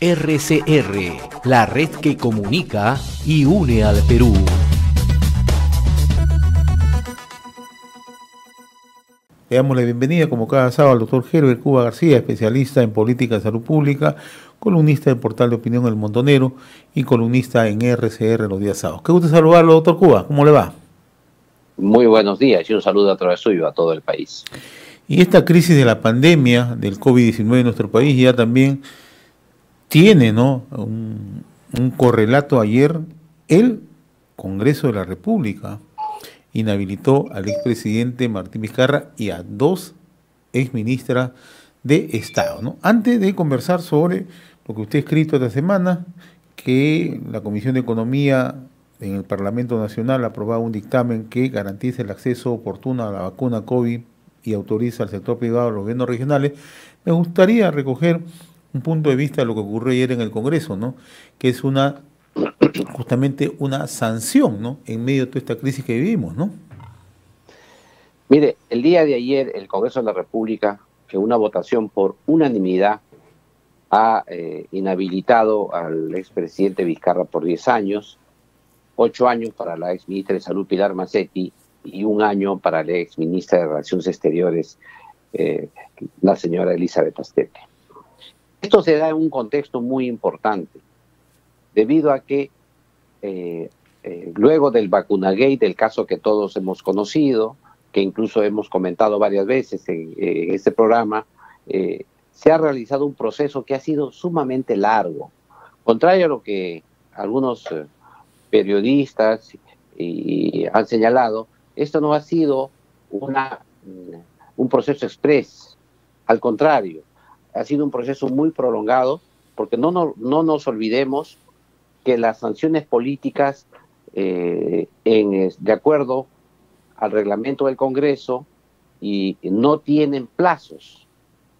RCR, la red que comunica y une al Perú. Le damos la bienvenida, como cada sábado, al doctor Herbert Cuba García, especialista en política de salud pública, columnista del portal de opinión El Montonero y columnista en RCR los días sábados. Qué gusto saludarlo, doctor Cuba. ¿Cómo le va? Muy buenos días y un saludo a través suyo a todo el país. Y esta crisis de la pandemia del COVID-19 en nuestro país ya también tiene ¿no? un, correlato ayer. El Congreso de la República inhabilitó al expresidente Martín Vizcarra y a dos exministras de Estado. Antes de conversar sobre lo que usted ha escrito esta semana, que la Comisión de Economía en el Parlamento Nacional ha aprobado un dictamen que garantiza el acceso oportuno a la vacuna COVID y autoriza al sector privado, a los gobiernos regionales, me gustaría recoger un punto de vista de lo que ocurrió ayer en el Congreso, ¿no? que es una justamente una sanción ¿no? en medio de toda esta crisis que vivimos, ¿no? Mire, el día de ayer el Congreso de la República, que una votación por unanimidad ha eh, inhabilitado al expresidente Vizcarra por 10 años, 8 años para la exministra de Salud Pilar Macetti y un año para la exministra de Relaciones Exteriores, eh, la señora Elizabeth Astete. Esto se da en un contexto muy importante debido a que eh, eh, luego del vacunagate, del caso que todos hemos conocido, que incluso hemos comentado varias veces en, este programa, eh, se ha realizado un proceso que ha sido sumamente largo. Contrario a lo que algunos periodistas han señalado, esto no ha sido un proceso express. Al contrario, ha sido un proceso muy prolongado, porque no, no, no nos olvidemos que las sanciones políticas, eh, en, de acuerdo al reglamento del Congreso, y no tienen plazos,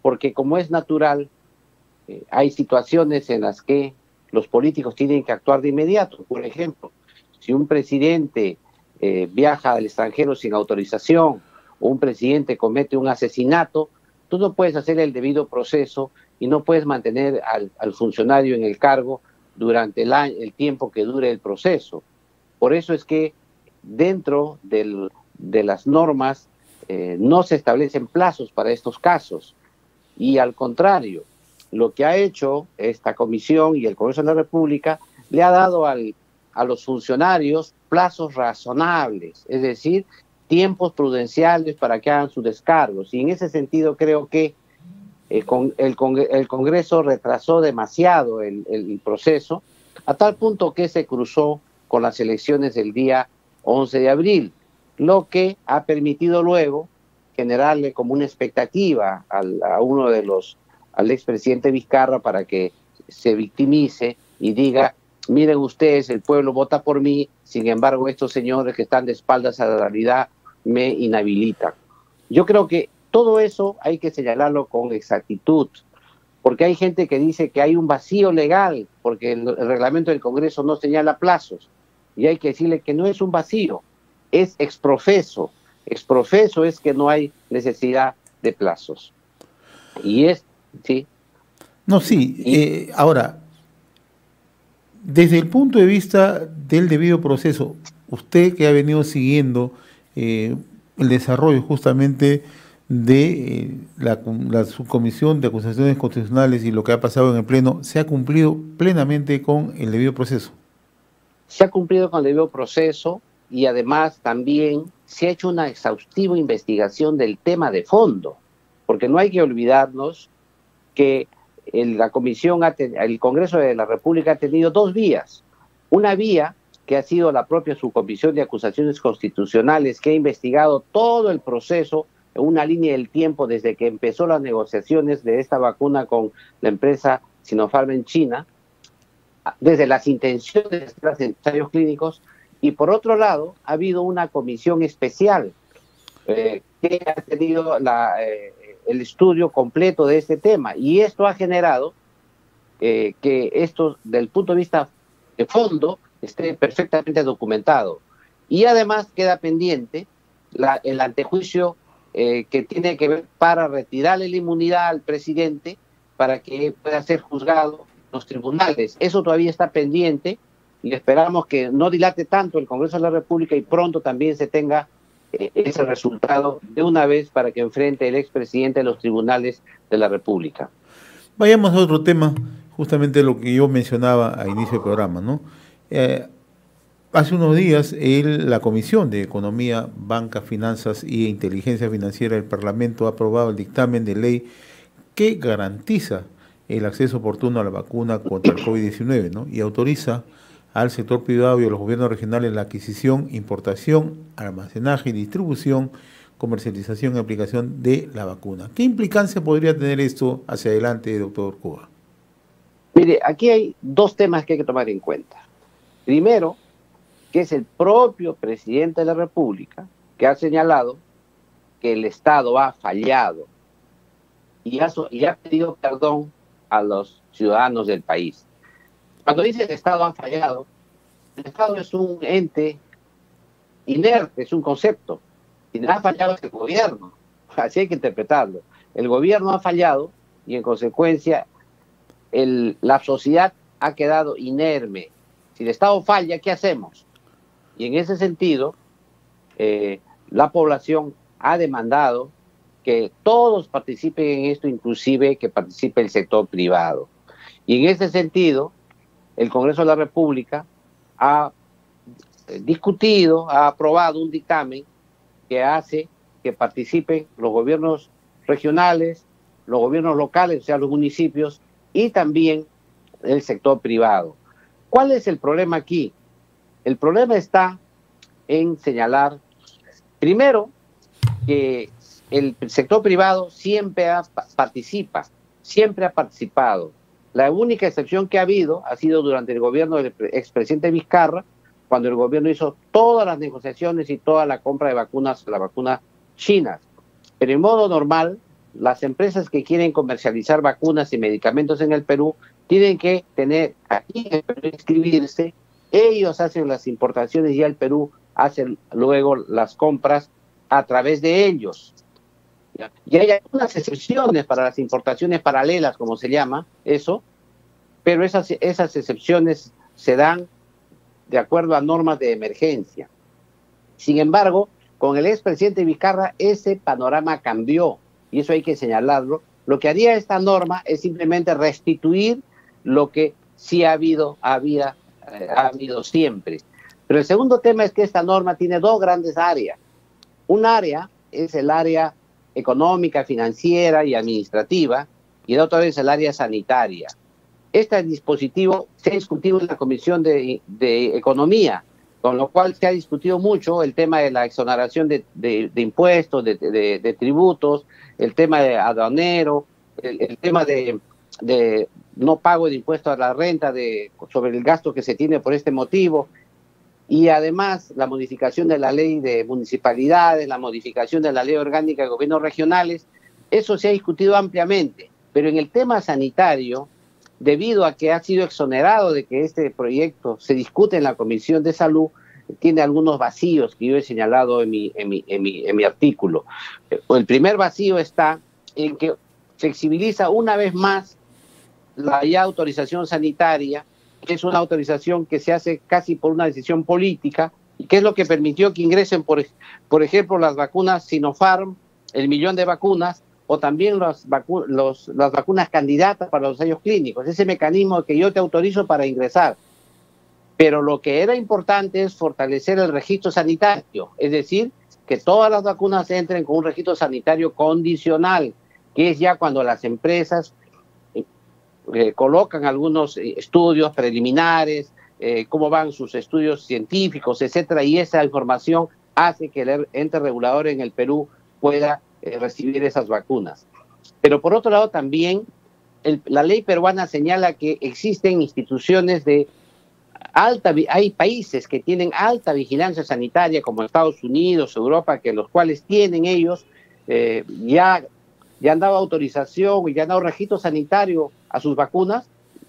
porque como es natural, eh, hay situaciones en las que los políticos tienen que actuar de inmediato. Por ejemplo, si un presidente eh, viaja al extranjero sin autorización o un presidente comete un asesinato, tú no puedes hacer el debido proceso y no puedes mantener al, funcionario en el cargo durante el, año, el tiempo que dure el proceso. Por eso es que dentro del, de las normas eh, no se establecen plazos para estos casos. Y al contrario, lo que ha hecho esta comisión y el Congreso de la República le ha dado a los funcionarios plazos razonables, es decir, tiempos prudenciales para que hagan sus descargos. Y en ese sentido creo que el, el, el Congreso retrasó demasiado el, el, proceso, a tal punto que se cruzó con las elecciones del día 11 de abril, lo que ha permitido luego generarle como una expectativa al, a uno de los, al expresidente Vizcarra para que se victimice y diga, miren ustedes, el pueblo vota por mí, sin embargo estos señores que están de espaldas a la realidad me inhabilitan. Yo creo que todo eso hay que señalarlo con exactitud, porque hay gente que dice que hay un vacío legal, porque el, reglamento del Congreso no señala plazos, y hay que decirle que no es un vacío, es exprofeso. Exprofeso es que no hay necesidad de plazos. Y es, sí. No, sí, eh, ahora, desde el punto de vista del debido proceso, usted que ha venido siguiendo eh, el desarrollo justamente de eh, la, subcomisión de acusaciones constitucionales y lo que ha pasado en el Pleno, ¿se ha cumplido plenamente con el debido proceso? Se ha cumplido con el debido proceso y además también se ha hecho una exhaustiva investigación del tema de fondo, porque no hay que olvidarnos que la comisión, el Congreso de la República ha tenido dos vías. Una vía que ha sido la propia subcomisión de acusaciones constitucionales que ha investigado todo el proceso una línea del tiempo desde que empezó las negociaciones de esta vacuna con la empresa Sinopharm en China, desde las intenciones de los ensayos clínicos, y por otro lado, ha habido una comisión especial eh, que ha tenido la, eh, el estudio completo de este tema, y esto ha generado eh, que esto, del punto de vista de fondo, esté perfectamente documentado. Y además queda pendiente la, el antejuicio eh, que tiene que ver para retirarle la inmunidad al presidente para que pueda ser juzgado los tribunales. Eso todavía está pendiente y esperamos que no dilate tanto el Congreso de la República y pronto también se tenga eh, ese resultado de una vez para que enfrente el expresidente de los tribunales de la República. Vayamos a otro tema, justamente lo que yo mencionaba a inicio del programa, ¿no? Eh, hace unos días la Comisión de Economía, Banca, Finanzas y Inteligencia Financiera del Parlamento ha aprobado el dictamen de ley que garantiza el acceso oportuno a la vacuna contra el COVID-19 ¿no? y autoriza al sector privado y a los gobiernos regionales la adquisición, importación, almacenaje distribución, comercialización y aplicación de la vacuna. ¿Qué implicancia podría tener esto hacia adelante, doctor Cuba? Mire, aquí hay dos temas que hay que tomar en cuenta. Primero, que es el propio presidente de la República que ha señalado que el Estado ha fallado y ha, pedido perdón a los ciudadanos del país. Cuando dice el Estado ha fallado, el Estado es un ente inerte, es un concepto. Y ha fallado el gobierno. Así hay que interpretarlo. El gobierno ha fallado y en consecuencia la sociedad ha quedado inerme. Si el Estado falla, ¿qué hacemos? Y en ese sentido, eh, la población ha demandado que todos participen en esto, inclusive que participe el sector privado. Y en ese sentido, el Congreso de la República ha eh, discutido, ha aprobado un dictamen que hace que participen los gobiernos regionales, los gobiernos locales, o sea, los municipios, y también el sector privado. ¿Cuál es el problema aquí? El problema está en señalar, primero, que el sector privado siempre participa, siempre ha participado la única excepción que ha habido ha sido durante el gobierno del expresidente Vizcarra, cuando el gobierno hizo todas las negociaciones y toda la compra de vacunas, la vacuna china. Pero en modo normal, las empresas que quieren comercializar vacunas y medicamentos en el Perú tienen que tener aquí inscribirse, ellos hacen las importaciones y el Perú hace luego las compras a través de ellos. Y hay algunas excepciones para las importaciones paralelas, como se llama eso, pero esas, esas excepciones se dan de acuerdo a normas de emergencia. Sin embargo, con el expresidente Vizcarra ese panorama cambió y eso hay que señalarlo. Lo que haría esta norma es simplemente restituir lo que sí ha habido, había, eh, ha habido siempre. Pero el segundo tema es que esta norma tiene dos grandes áreas. Un área es el área económica, financiera y administrativa, y el otro es el área sanitaria. Este dispositivo se ha discutido en la Comisión de, Economía, con lo cual se ha discutido mucho el tema de la exoneración de, impuestos, de, tributos, el tema de aduanero, el, tema de, no pago de impuestos a la renta sobre el gasto que se tiene por este motivo, y además la modificación de la ley de municipalidades, la modificación de la ley orgánica de gobiernos regionales, eso se ha discutido ampliamente, pero en el tema sanitario, debido a que ha sido exonerado de que este proyecto se discute en la Comisión de Salud, tiene algunos vacíos que yo he señalado en mi artículo. El primer vacío está en que flexibiliza una vez más la ya autorización sanitaria es una autorización que se hace casi por una decisión política y que es lo que permitió que ingresen, por, por ejemplo, las vacunas Sinopharm, el millón de vacunas, o también las, los, las vacunas candidatas para los ensayos clínicos, ese mecanismo que yo te autorizo para ingresar. Pero lo que era importante es fortalecer el registro sanitario, es decir, que todas las vacunas entren con un registro sanitario condicional, que es ya cuando las empresas eh, colocan algunos eh, estudios preliminares, eh, cómo van sus estudios científicos, etcétera, y esa información hace que el ente regulador en el Perú pueda recibir esas vacunas. Pero por otro lado también la ley peruana señala que existen instituciones de alta, hay países que tienen alta vigilancia sanitaria como Estados Unidos, Europa, que los cuales tienen ellos ya ya han dado autorización y ya han dado registro sanitario a sus vacunas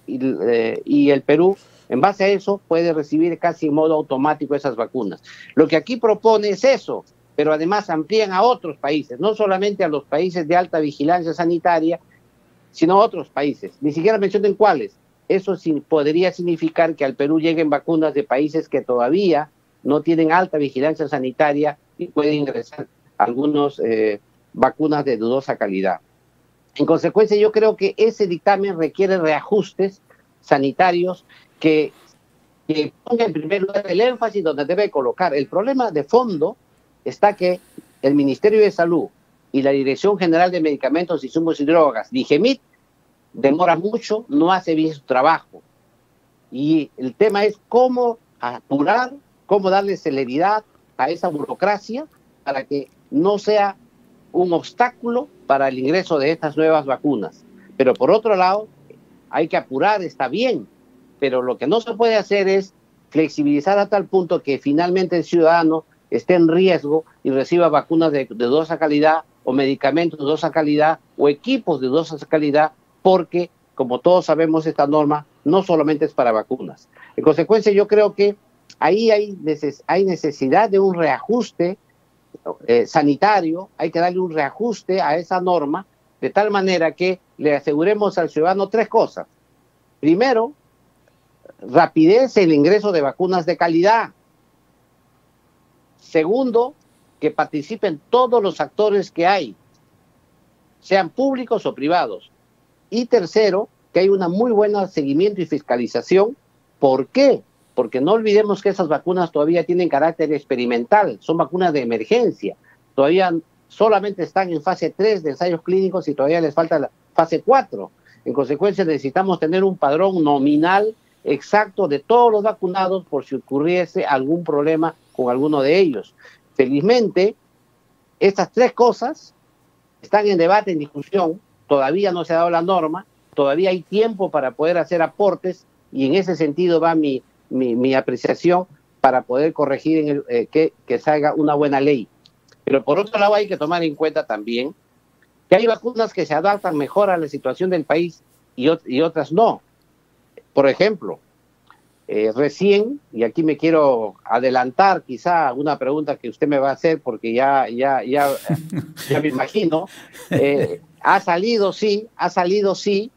eh, y, el Perú, en base a eso, puede recibir casi en modo automático esas vacunas. Lo que aquí propone es eso, pero además amplían a otros países, no solamente a los países de alta vigilancia sanitaria, sino otros países. Ni siquiera mencionen cuáles. Eso podría significar que al Perú lleguen vacunas de países que todavía no tienen alta vigilancia sanitaria y pueden ingresar algunas eh, vacunas de dudosa calidad. En consecuencia, yo creo que ese dictamen requiere reajustes sanitarios que, que pongan en primer lugar el énfasis donde debe colocar. El problema de fondo está que el Ministerio de Salud y la Dirección General de Medicamentos, Insumos y Drogas, DIGEMIT, demora mucho, no hace bien su trabajo. Y el tema es cómo apurar, cómo darle celeridad a esa burocracia para que no sea un obstáculo para el ingreso de estas nuevas vacunas. Pero por otro lado, hay que apurar, está bien, pero lo que no se puede hacer es flexibilizar a tal punto que finalmente el ciudadano esté en riesgo y reciba vacunas de, de dudosa calidad o medicamentos de dudosa calidad o equipos de dudosa calidad porque, como todos sabemos, esta norma no solamente es para vacunas. En consecuencia, yo creo que ahí hay necesidad de un reajuste eh, sanitario, hay que darle un reajuste a esa norma, de tal manera que le aseguremos al ciudadano tres cosas. Primero, rapidez en el ingreso de vacunas de calidad. Segundo, que participen todos los actores que hay, sean públicos o privados. Y tercero, que hay una muy buena seguimiento y fiscalización. ¿Por qué? Porque no olvidemos que esas vacunas todavía tienen carácter experimental, son vacunas de emergencia. Todavía solamente están en fase 3 de ensayos clínicos y todavía les falta la fase 4. En consecuencia, necesitamos tener un padrón nominal exacto de todos los vacunados por si ocurriese algún problema con alguno de ellos. Felizmente, estas tres cosas están en debate, en discusión, todavía no se ha dado la norma, todavía hay tiempo para poder hacer aportes y en ese sentido va mi, mi, apreciación para poder corregir en el, eh, que, que salga una buena ley. Pero por otro lado hay que tomar en cuenta también que hay vacunas que se adaptan mejor a la situación del país y, y otras no. Por ejemplo, eh, recién, y aquí me quiero adelantar quizá una pregunta que usted me va a hacer porque ya, ya, ya, ya me imagino, eh, ha salido sí, ha salido sí,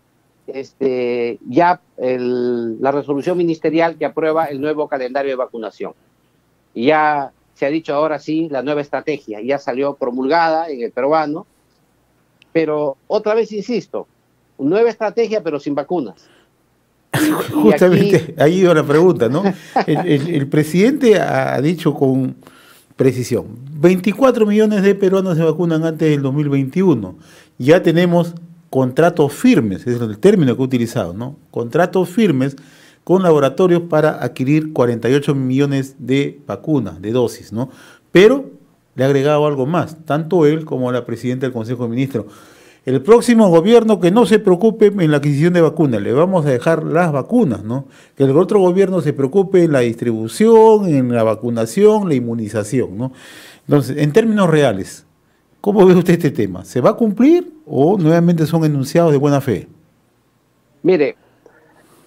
este, ya la resolución ministerial que aprueba el nuevo calendario de vacunación. Y ya se ha dicho ahora sí la nueva estrategia, ya salió promulgada en el peruano, pero otra vez insisto, nueva estrategia pero sin vacunas. Justamente ahí iba la pregunta, ¿no? El, presidente ha dicho con precisión, 24 millones de peruanos se vacunan antes del 2021. Ya tenemos contratos firmes, es el término que he utilizado, ¿no? Contratos firmes con laboratorios para adquirir 48 millones de vacunas, de dosis, ¿no? Pero le ha agregado algo más, tanto él como la presidenta del Consejo de Ministros el próximo gobierno que no se preocupe en la adquisición de vacunas, le vamos a dejar las vacunas, ¿no? Que el otro gobierno se preocupe en la distribución, en la vacunación, la inmunización, ¿no? Entonces, en términos reales, ¿cómo ve usted este tema? ¿Se va a cumplir o nuevamente son enunciados de buena fe? Mire,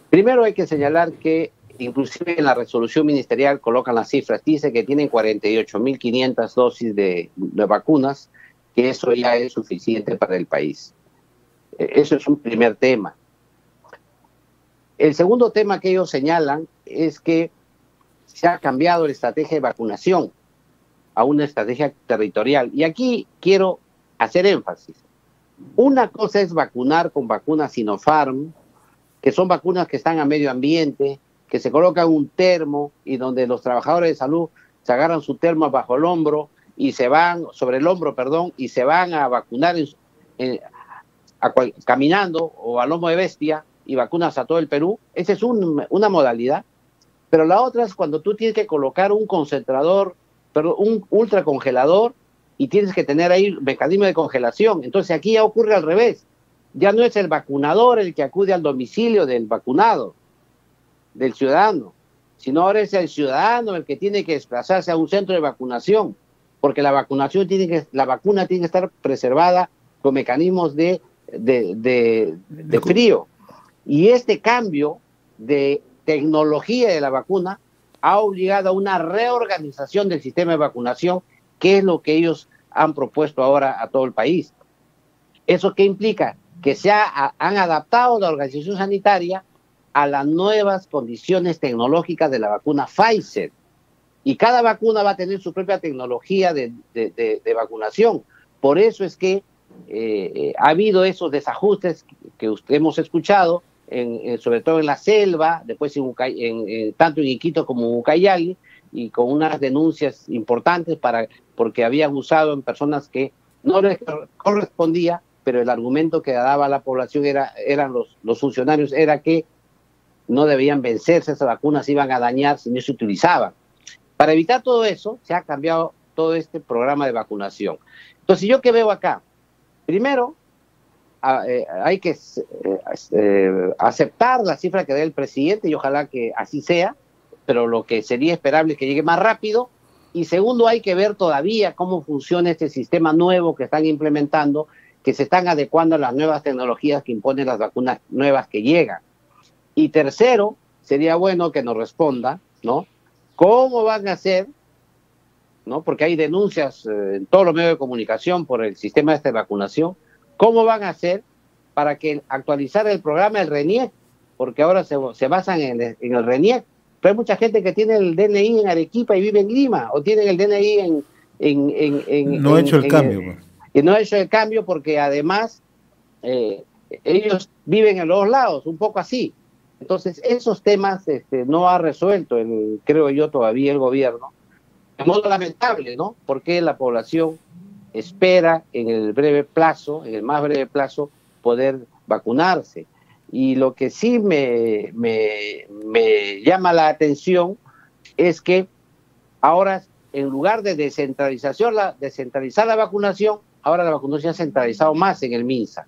primero hay que señalar que inclusive en la resolución ministerial colocan las cifras, dice que tienen 48.500 dosis de, de vacunas, que eso ya es suficiente para el país. E, eso es un primer tema. El segundo tema que ellos señalan es que se ha cambiado la estrategia de vacunación a una estrategia territorial. Y aquí quiero hacer énfasis. Una cosa es vacunar con vacunas Sinopharm, que son vacunas que están a medio ambiente, que se colocan un termo y donde los trabajadores de salud se agarran su termo bajo el hombro y se van, sobre el hombro, perdón, y se van a vacunar caminando o a lomo de bestia y vacunas a todo el Perú. Esa es una modalidad. Pero la otra es cuando tú tienes que colocar un concentrador, perdón, un ultracongelador y tienes que tener ahí mecanismo de congelación. Entonces aquí ya ocurre al revés. Ya no es el vacunador el que acude al domicilio del vacunado, del ciudadano, sino ahora es el ciudadano el que tiene que desplazarse a un centro de vacunación porque la vacunación tiene que, la vacuna tiene que estar preservada con mecanismos de, de, frío. Y este cambio de tecnología de la vacuna ha obligado a una reorganización del sistema de vacunación, que es lo que ellos han propuesto ahora a todo el país. ¿Eso qué implica? que se han adaptado la organización sanitaria a las nuevas condiciones tecnológicas de la vacuna Pfizer. Y cada vacuna va a tener su propia tecnología de, vacunación. Por eso es que eh, ha habido esos desajustes que usted hemos escuchado, sobre todo en la selva, después en, tanto en Iquito como en Ucayali, y con unas denuncias importantes para, porque habían usado en personas que no les correspondía, pero el argumento que daba la población era, eran los, los funcionarios era que no debían vencerse, esas vacunas iban a dañar si no se utilizaban. Para evitar todo eso, se ha cambiado todo este programa de vacunación. Entonces, ¿yo qué veo acá? Primero, eh, hay que eh, eh, aceptar la cifra que dé el presidente y ojalá que así sea, pero lo que sería esperable es que llegue más rápido. Y segundo, hay que ver todavía cómo funciona este sistema nuevo que están implementando, que se están adecuando a las nuevas tecnologías que imponen las vacunas nuevas que llegan. Y tercero, sería bueno que nos responda, ¿no? ¿Cómo van a hacer, ¿no? Porque hay denuncias en todos los medios de comunicación por el sistema de vacunación. ¿Cómo van a hacer para que actualizar el programa del RENIEC? Porque ahora se, basan en el, en el RENIEC. Pero hay mucha gente que tiene el DNI en Arequipa y vive en Lima, o tienen el DNI en... en, no ha hecho el cambio. Pues. y no ha hecho el cambio porque además eh, ellos viven en los lados, un poco así. Entonces, esos temas este, no ha resuelto, el, creo yo, todavía el gobierno. De modo lamentable, ¿no? Porque la población espera en el breve plazo, en el más breve plazo, poder vacunarse. Y lo que sí me, me, me llama la atención es que ahora, en lugar de descentralización, la, descentralizar la vacunación, ahora la vacunación se ha centralizado más en el MINSA.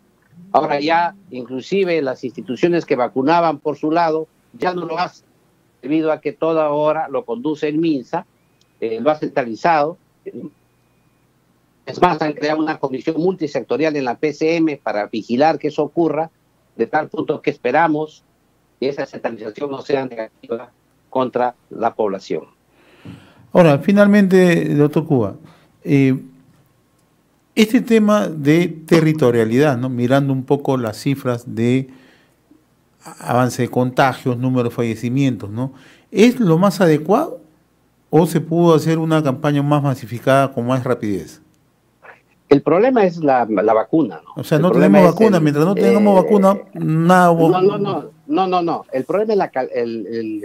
Ahora ya inclusive las instituciones que vacunaban por su lado ya no lo hacen, debido a que toda hora lo conduce el MINSA, eh, lo ha centralizado. Es más, han creado una comisión multisectorial en la PCM para vigilar que eso ocurra, de tal punto que esperamos que esa centralización no sea negativa contra la población. Ahora, finalmente, doctor Cuba, eh, este tema de territorialidad, ¿no? mirando un poco las cifras de avance de contagios, número de fallecimientos, ¿no? ¿Es lo más adecuado o se pudo hacer una campaña más masificada con más rapidez? El problema es la, vacuna. ¿no? O sea, no tenemos vacuna. Mientras no tengamos eh, vacuna, nada. No, no, no, no, no, no. El problema es la, el,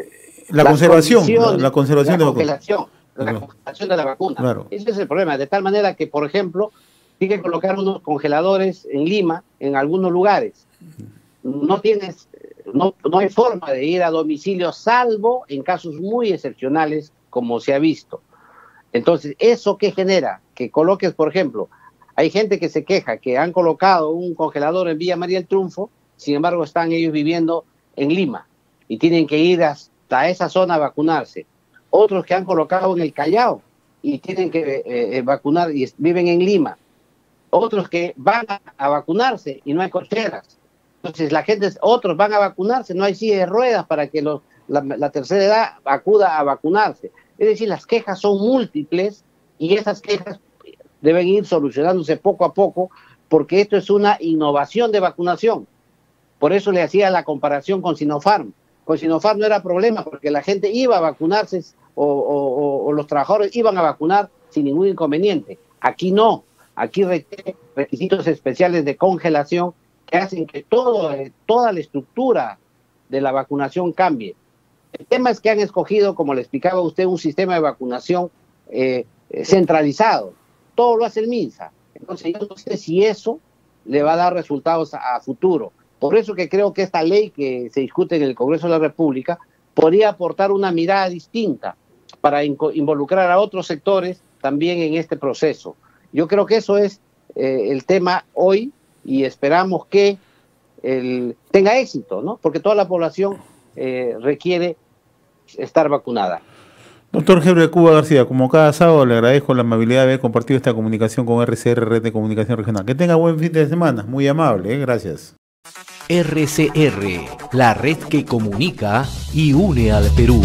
la, conservación. La, conservación de la congelación. La congelación de la vacuna. Claro. Ese es el problema. De tal manera que, por ejemplo, tiene que colocar unos congeladores en Lima, en algunos lugares. No tienes, no, no hay forma de ir a domicilio, salvo en casos muy excepcionales, como se ha visto. Entonces, ¿eso qué genera? Que coloques, por ejemplo, hay gente que se queja que han colocado un congelador en Villa María del Triunfo, sin embargo están ellos viviendo en Lima y tienen que ir hasta esa zona a vacunarse. Otros que han colocado en el Callao y tienen que eh, eh, vacunar y viven en Lima otros que van a, vacunarse y no hay cocheras. Entonces la gente, otros van a vacunarse, no hay silla de ruedas para que los, la, tercera edad acuda a vacunarse. Es decir, las quejas son múltiples y esas quejas deben ir solucionándose poco a poco porque esto es una innovación de vacunación. Por eso le hacía la comparación con Sinopharm. Con Sinopharm no era problema porque la gente iba a vacunarse o, los trabajadores iban a vacunar sin ningún inconveniente. Aquí no. Aquí requiere requisitos especiales de congelación que hacen que todo, eh, toda la estructura de la vacunación cambie. El tema es que han escogido, como le explicaba usted, un sistema de vacunación eh, centralizado. Todo lo hace el MINSA. Entonces yo no sé si eso le va a dar resultados a, futuro. Por eso que creo que esta ley que se discute en el Congreso de la República podría aportar una mirada distinta para involucrar a otros sectores también en este proceso. Yo creo que eso es eh, el tema hoy y esperamos que el, tenga éxito, ¿no? Porque toda la población eh, requiere estar vacunada. Doctor Gebre Cuba García, como cada sábado le agradezco la amabilidad de haber compartido esta comunicación con RCR, Red de Comunicación Regional. Que tenga buen fin de semana, muy amable, ¿eh? gracias. RCR, la red que comunica y une al Perú.